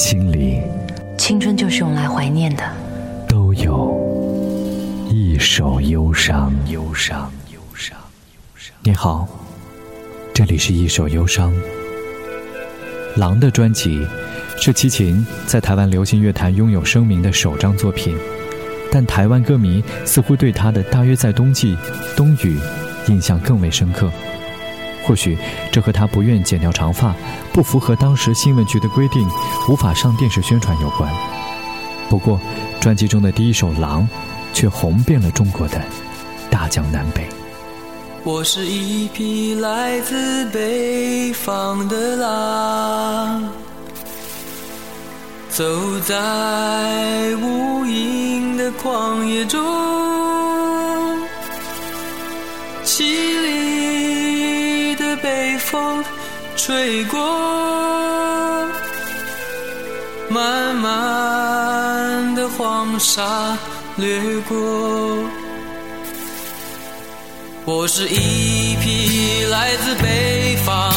心里，青春就是用来怀念的。都有一首忧伤，忧伤，忧伤，忧伤。你好，这里是一首忧伤。狼的专辑是齐秦在台湾流行乐坛拥有声名的首张作品，但台湾歌迷似乎对他的《大约在冬季》《冬雨》印象更为深刻。或许这和他不愿剪掉长发，不符合当时新闻局的规定，无法上电视宣传有关。不过，专辑中的第一首《狼》，却红遍了中国的大江南北。我是一匹来自北方的狼，走在无垠的旷野中，风吹过，漫漫的黄沙掠过。我是一匹来自北方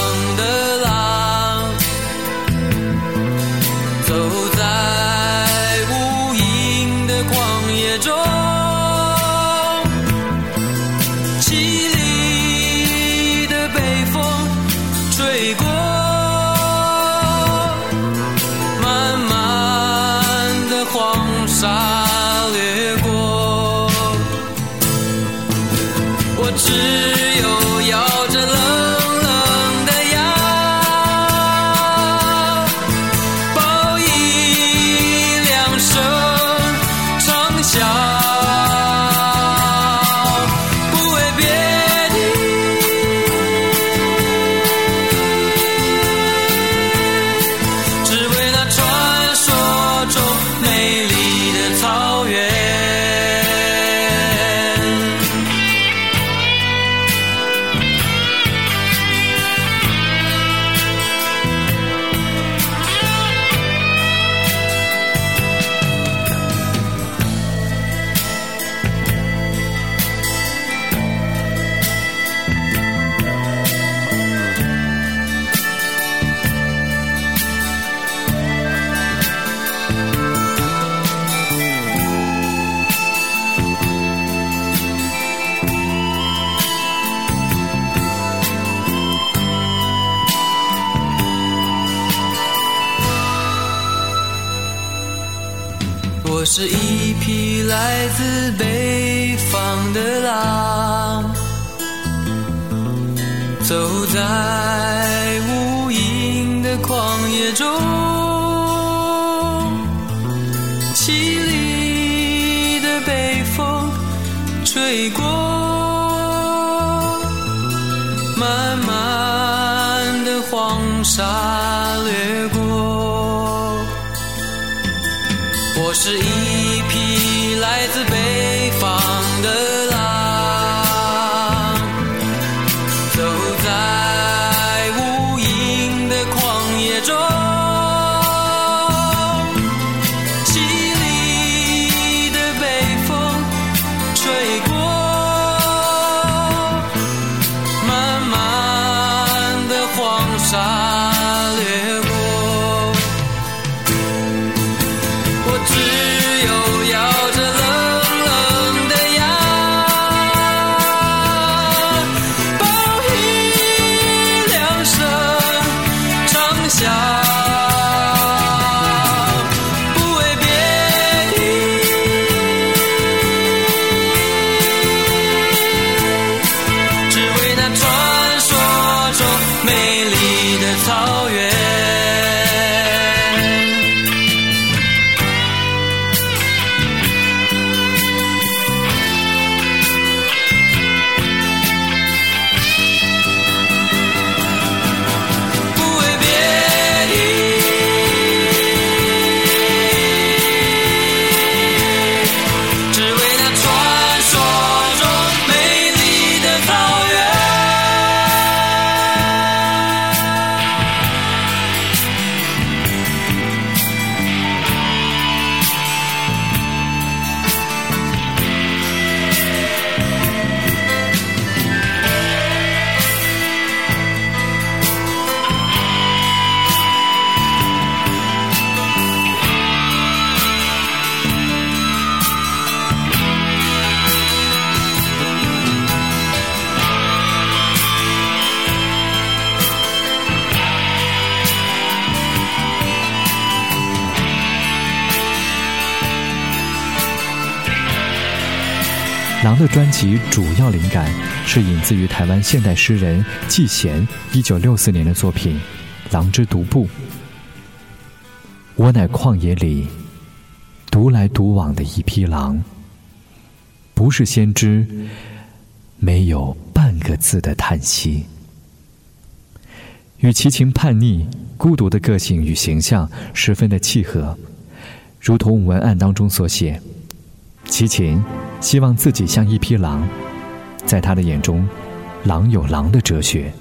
自北方的狼，走在无垠的旷野中，凄厉的北风吹过，漫漫的黄沙掠过。我是一匹来自狼的专辑主要灵感是引自于台湾现代诗人季贤一九六四年的作品《狼之独步》。我乃旷野里独来独往的一匹狼，不是先知，没有半个字的叹息。与齐秦叛逆、孤独的个性与形象十分的契合，如同文案当中所写，齐秦希望自己像一匹狼，在他的眼中，狼有狼的哲学。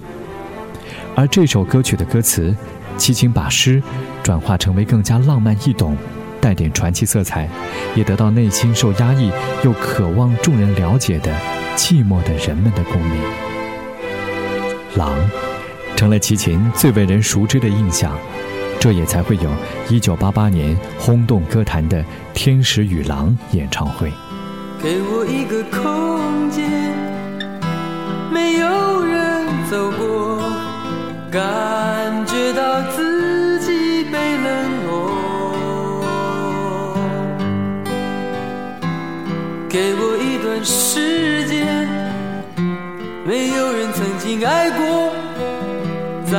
而这首歌曲的歌词，齐秦把诗转化成为更加浪漫易懂、带点传奇色彩，也得到内心受压抑又渴望众人了解的寂寞的人们的共鸣。狼。成了齐秦最为人熟知的印象，这也才会有1988年轰动歌坛的《天使与狼》演唱会。给我一个空间，没有人走过，感觉到自己被冷落。给我一段时间，没有人曾经爱过。在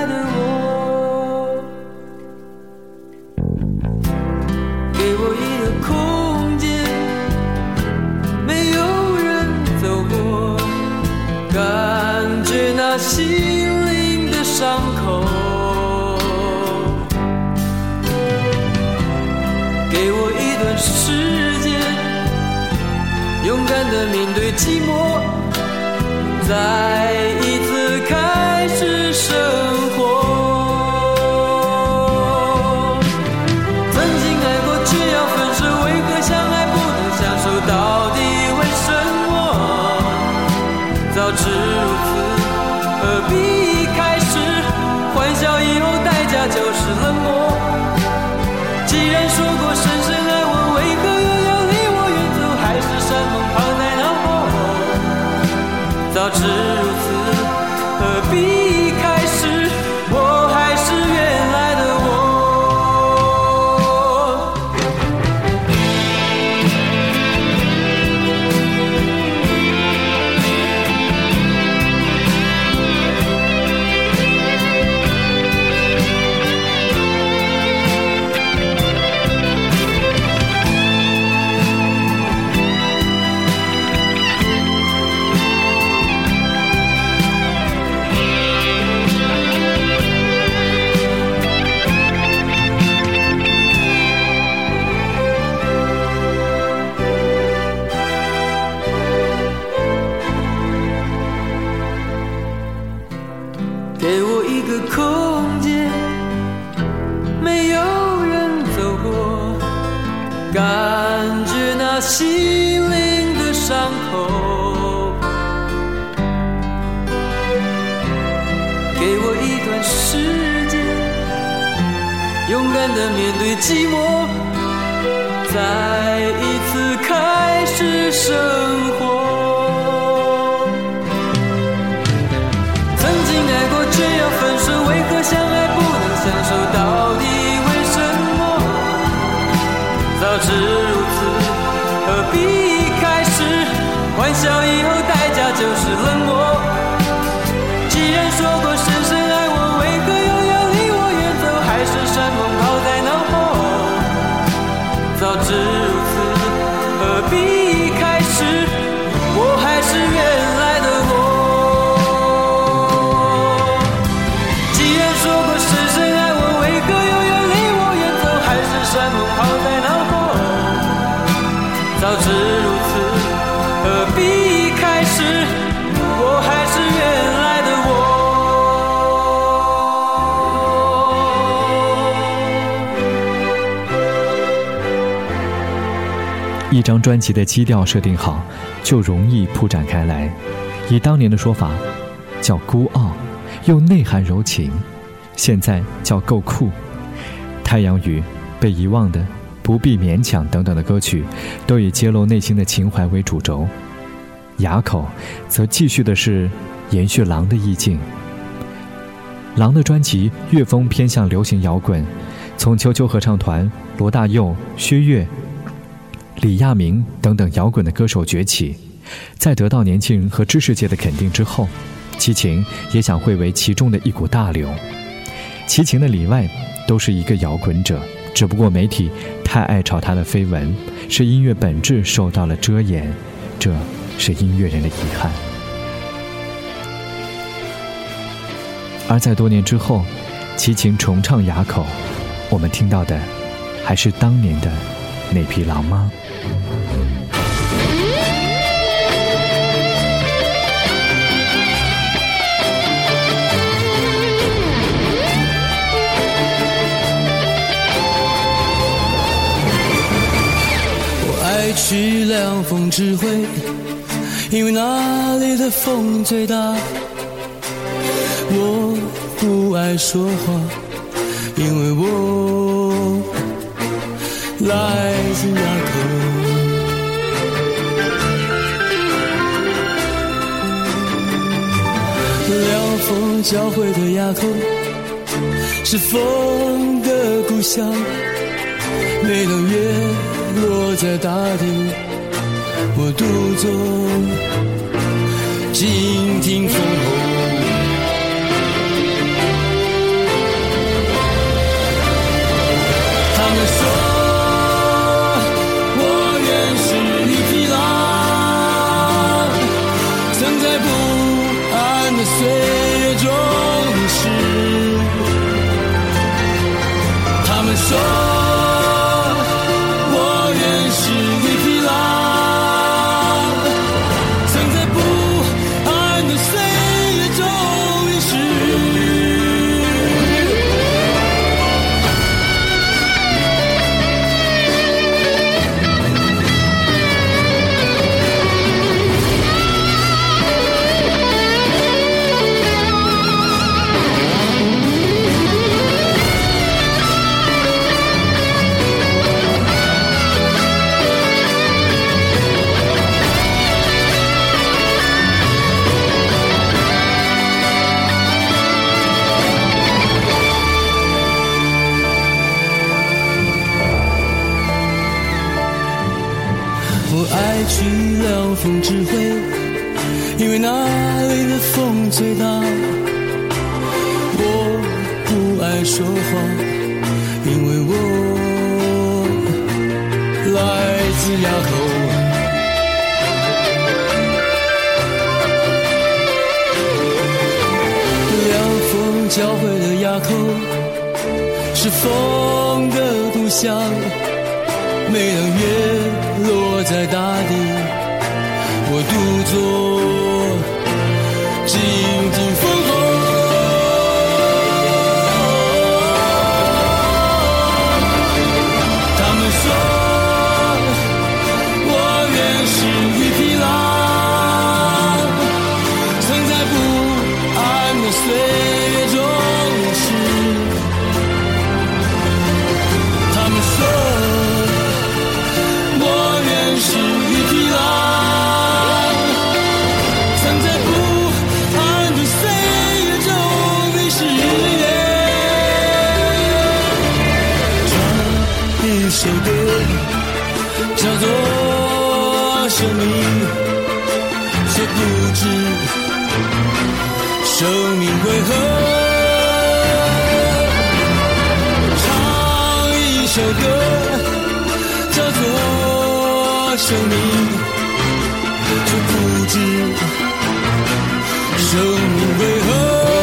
伤口。给我一段时间，勇敢的面对。寂寞，再一次开始生活。曾经爱过，却要分手，为何相爱不能相守？到底为什么？早知如此，何必开？笑以后，代价就是冷漠。既然说过深深爱我，为何又要离我远走？海誓山盟抛在脑后。早知一个空间，没有人走过，感觉那心灵的伤口。给我一段时间，勇敢的面对寂寞，再一次开始生活。将专辑的基调设定好，就容易铺展开来。以当年的说法，叫孤傲，又内涵柔情；现在叫够酷。太阳雨、被遗忘的、不必勉强等等的歌曲，都以揭露内心的情怀为主轴。哑口，则继续的是延续狼的意境。狼的专辑乐风偏向流行摇滚，从秋秋合唱团、罗大佑、薛岳。李亚明等等摇滚的歌手崛起，在得到年轻人和知识界的肯定之后，齐秦也想汇为其中的一股大流。齐秦的里外都是一个摇滚者，只不过媒体太爱炒他的绯闻，使音乐本质受到了遮掩，这是音乐人的遗憾。而在多年之后，齐秦重唱《哑口》，我们听到的还是当年的那匹狼吗？我爱去凉风指挥，因为那里的风最大。我不爱说话，因为我来自垭口。凉风交汇的垭口，是风的故乡。每当月落在大地，我独坐，静听风吼。他们说，月不爱说话，因为我来自垭口。凉风交汇的垭口，是风的故乡。每当月落在大地，我独坐，静听一首歌，叫做生命，却不知生命为何。唱一首歌。叫做生命，却不知生命为何。